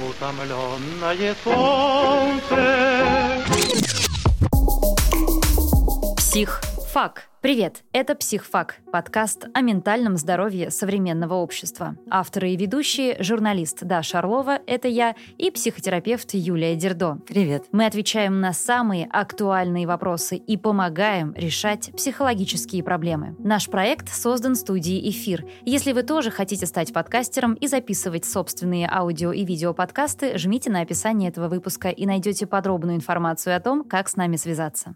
утомленное солнце. Псих. Фак. Привет, это «Психфак» — подкаст о ментальном здоровье современного общества. Авторы и ведущие — журналист Даша Орлова, это я, и психотерапевт Юлия Дердо. Привет. Мы отвечаем на самые актуальные вопросы и помогаем решать психологические проблемы. Наш проект создан студией «Эфир». Если вы тоже хотите стать подкастером и записывать собственные аудио и видеоподкасты, жмите на описание этого выпуска и найдете подробную информацию о том, как с нами связаться.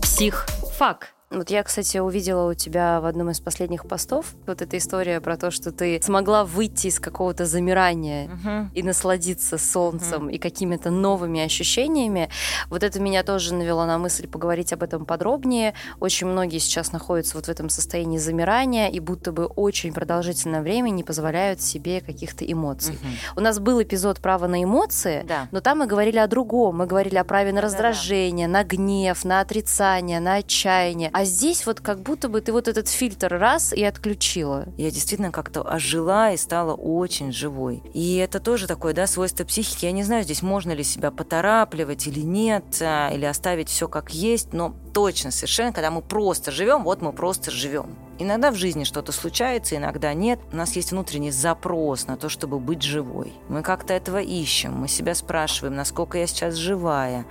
Псих. Фак. Вот я, кстати, увидела у тебя в одном из последних постов вот эта история про то, что ты смогла выйти из какого-то замирания uh-huh. и насладиться солнцем uh-huh. и какими-то новыми ощущениями. Вот это меня тоже навело на мысль поговорить об этом подробнее. Очень многие сейчас находятся вот в этом состоянии замирания и будто бы очень продолжительное время не позволяют себе каких-то эмоций. Uh-huh. У нас был эпизод «Право на эмоции», да. но там мы говорили о другом. Мы говорили о праве на раздражение, Да-да-да. на гнев, на отрицание, на отчаяние а здесь вот как будто бы ты вот этот фильтр раз и отключила. Я действительно как-то ожила и стала очень живой. И это тоже такое, да, свойство психики. Я не знаю, здесь можно ли себя поторапливать или нет, а, или оставить все как есть, но точно совершенно, когда мы просто живем, вот мы просто живем. Иногда в жизни что-то случается, иногда нет. У нас есть внутренний запрос на то, чтобы быть живой. Мы как-то этого ищем. Мы себя спрашиваем, насколько я сейчас живая.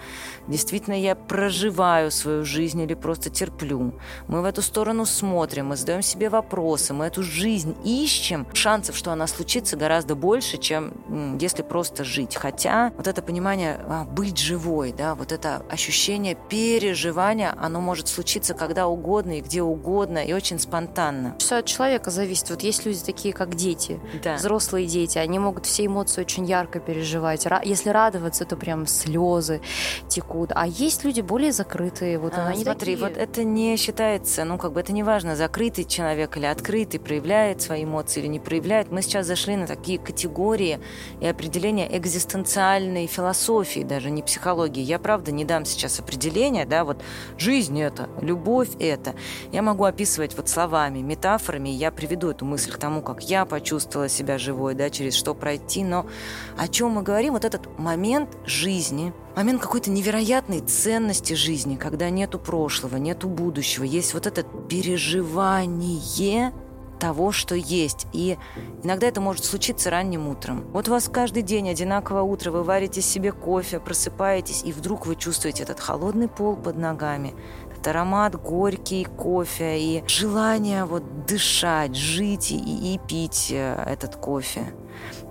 Действительно, я проживаю свою жизнь или просто терплю. Мы в эту сторону смотрим, мы задаем себе вопросы, мы эту жизнь ищем. Шансов, что она случится, гораздо больше, чем если просто жить. Хотя вот это понимание а, быть живой, да, вот это ощущение переживания, оно может случиться когда угодно и где угодно, и очень спонтанно спонтанно. Все от человека зависит. Вот есть люди такие, как дети, да. взрослые дети, они могут все эмоции очень ярко переживать. Если радоваться, то прям слезы текут. А есть люди более закрытые. Вот а, они смотри, такие... вот это не считается, ну как бы это не важно, закрытый человек или открытый, проявляет свои эмоции или не проявляет. Мы сейчас зашли на такие категории и определения экзистенциальной философии, даже не психологии. Я правда не дам сейчас определения, да, вот жизнь это, любовь это. Я могу описывать вот слова словами, метафорами я приведу эту мысль к тому, как я почувствовала себя живой, да, через что пройти. Но о чем мы говорим? Вот этот момент жизни, момент какой-то невероятной ценности жизни, когда нету прошлого, нету будущего, есть вот это переживание того, что есть. И иногда это может случиться ранним утром. Вот у вас каждый день одинаковое утро, вы варите себе кофе, просыпаетесь, и вдруг вы чувствуете этот холодный пол под ногами, этот аромат горький кофе и желание вот дышать, жить и, и пить э, этот кофе.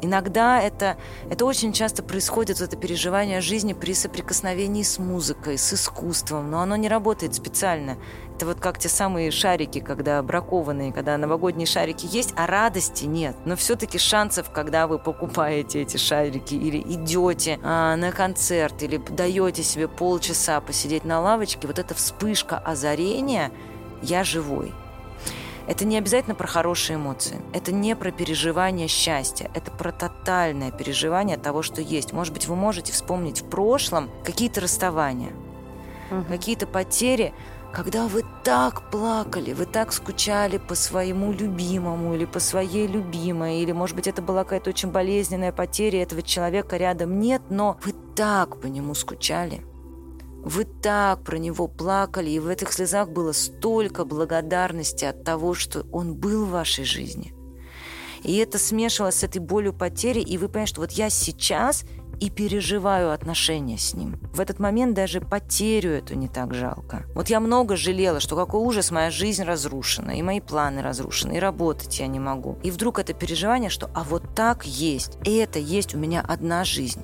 Иногда это, это очень часто происходит, это переживание жизни при соприкосновении с музыкой, с искусством, но оно не работает специально. Это вот как те самые шарики, когда бракованные, когда новогодние шарики есть, а радости нет. Но все-таки шансов, когда вы покупаете эти шарики или идете а, на концерт, или даете себе полчаса посидеть на лавочке, вот эта вспышка озарения «я живой». Это не обязательно про хорошие эмоции. Это не про переживание счастья. Это про тотальное переживание того, что есть. Может быть, вы можете вспомнить в прошлом какие-то расставания, угу. какие-то потери, когда вы так плакали, вы так скучали по своему любимому или по своей любимой, или, может быть, это была какая-то очень болезненная потеря, этого человека рядом нет, но вы так по нему скучали. Вы так про него плакали, и в этих слезах было столько благодарности от того, что он был в вашей жизни. И это смешивалось с этой болью потери, и вы понимаете, что вот я сейчас и переживаю отношения с ним. В этот момент даже потерю эту не так жалко. Вот я много жалела, что какой ужас, моя жизнь разрушена, и мои планы разрушены, и работать я не могу. И вдруг это переживание, что а вот так есть, и это есть у меня одна жизнь.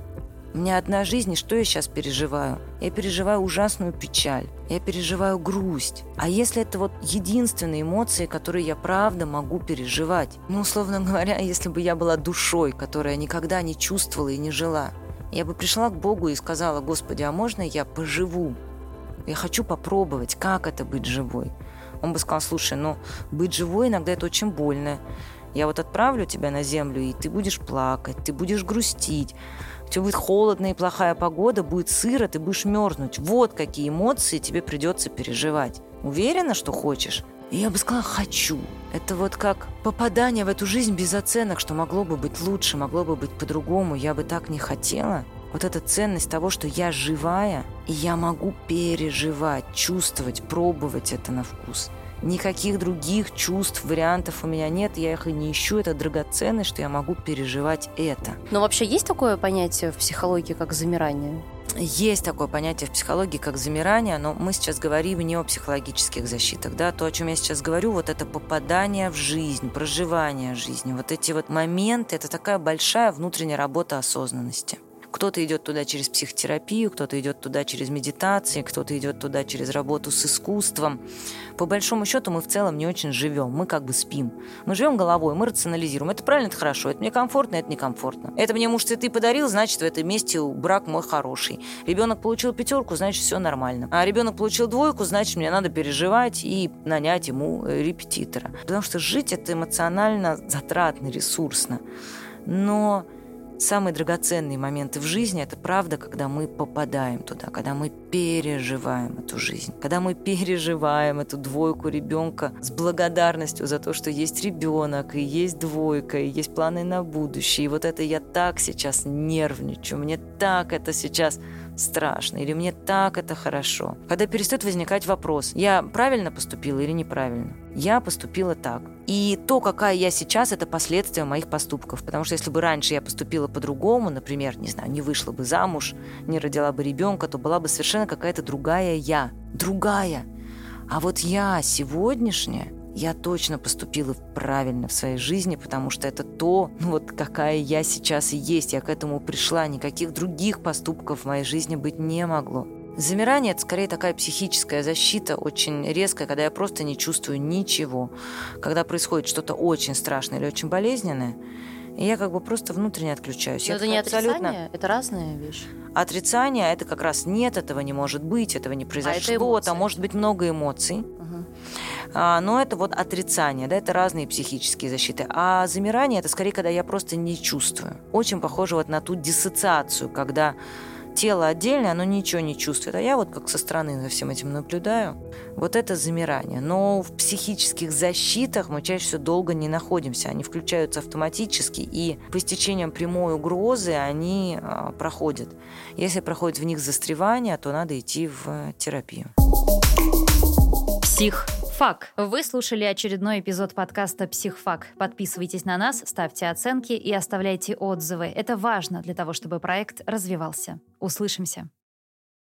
У меня одна жизнь, и что я сейчас переживаю? Я переживаю ужасную печаль, я переживаю грусть. А если это вот единственные эмоции, которые я правда могу переживать? Ну, условно говоря, если бы я была душой, которая никогда не чувствовала и не жила, я бы пришла к Богу и сказала, Господи, а можно я поживу? Я хочу попробовать, как это быть живой. Он бы сказал, слушай, ну, быть живой иногда это очень больно. Я вот отправлю тебя на землю, и ты будешь плакать, ты будешь грустить, у тебя будет холодно и плохая погода, будет сыро, ты будешь мерзнуть. Вот какие эмоции тебе придется переживать. Уверена, что хочешь? И я бы сказала «хочу». Это вот как попадание в эту жизнь без оценок, что могло бы быть лучше, могло бы быть по-другому, я бы так не хотела. Вот эта ценность того, что я живая, и я могу переживать, чувствовать, пробовать это на вкус. Никаких других чувств, вариантов у меня нет, я их и не ищу. Это драгоценность, что я могу переживать это. Но вообще есть такое понятие в психологии, как замирание? Есть такое понятие в психологии, как замирание, но мы сейчас говорим не о психологических защитах. Да? То, о чем я сейчас говорю, вот это попадание в жизнь, проживание жизни, вот эти вот моменты, это такая большая внутренняя работа осознанности. Кто-то идет туда через психотерапию, кто-то идет туда через медитации, кто-то идет туда через работу с искусством. По большому счету мы в целом не очень живем, мы как бы спим. Мы живем головой, мы рационализируем. Это правильно, это хорошо, это мне комфортно, это некомфортно. Это мне муж цветы подарил, значит, в этом месте брак мой хороший. Ребенок получил пятерку, значит, все нормально. А ребенок получил двойку, значит, мне надо переживать и нанять ему э, репетитора. Потому что жить это эмоционально затратно, ресурсно. Но Самые драгоценные моменты в жизни – это правда, когда мы попадаем туда, когда мы переживаем эту жизнь, когда мы переживаем эту двойку ребенка с благодарностью за то, что есть ребенок, и есть двойка, и есть планы на будущее. И вот это я так сейчас нервничаю, мне так это сейчас страшно, или мне так это хорошо. Когда перестает возникать вопрос, я правильно поступила или неправильно. Я поступила так. И то, какая я сейчас, это последствия моих поступков. Потому что если бы раньше я поступила по-другому, например, не знаю, не вышла бы замуж, не родила бы ребенка, то была бы совершенно какая-то другая я. Другая. А вот я сегодняшняя, я точно поступила правильно в своей жизни, потому что это то, ну вот какая я сейчас и есть. Я к этому пришла. Никаких других поступков в моей жизни быть не могло. Замирание – это скорее такая психическая защита, очень резкая, когда я просто не чувствую ничего. Когда происходит что-то очень страшное или очень болезненное, и я как бы просто внутренне отключаюсь. Но это не абсолютно... отрицание, это разная вещь. Отрицание – это как раз нет, этого не может быть, этого не произошло, а там может быть много эмоций. Угу. А, но это вот отрицание, да, это разные психические защиты. А замирание – это скорее, когда я просто не чувствую. Очень похоже вот на ту диссоциацию, когда тело отдельное, оно ничего не чувствует. А я вот как со стороны за всем этим наблюдаю. Вот это замирание. Но в психических защитах мы чаще всего долго не находимся. Они включаются автоматически, и по истечениям прямой угрозы они а, проходят. Если проходит в них застревание, то надо идти в терапию. Псих Фак. Вы слушали очередной эпизод подкаста «Психфак». Подписывайтесь на нас, ставьте оценки и оставляйте отзывы. Это важно для того, чтобы проект развивался. Услышимся.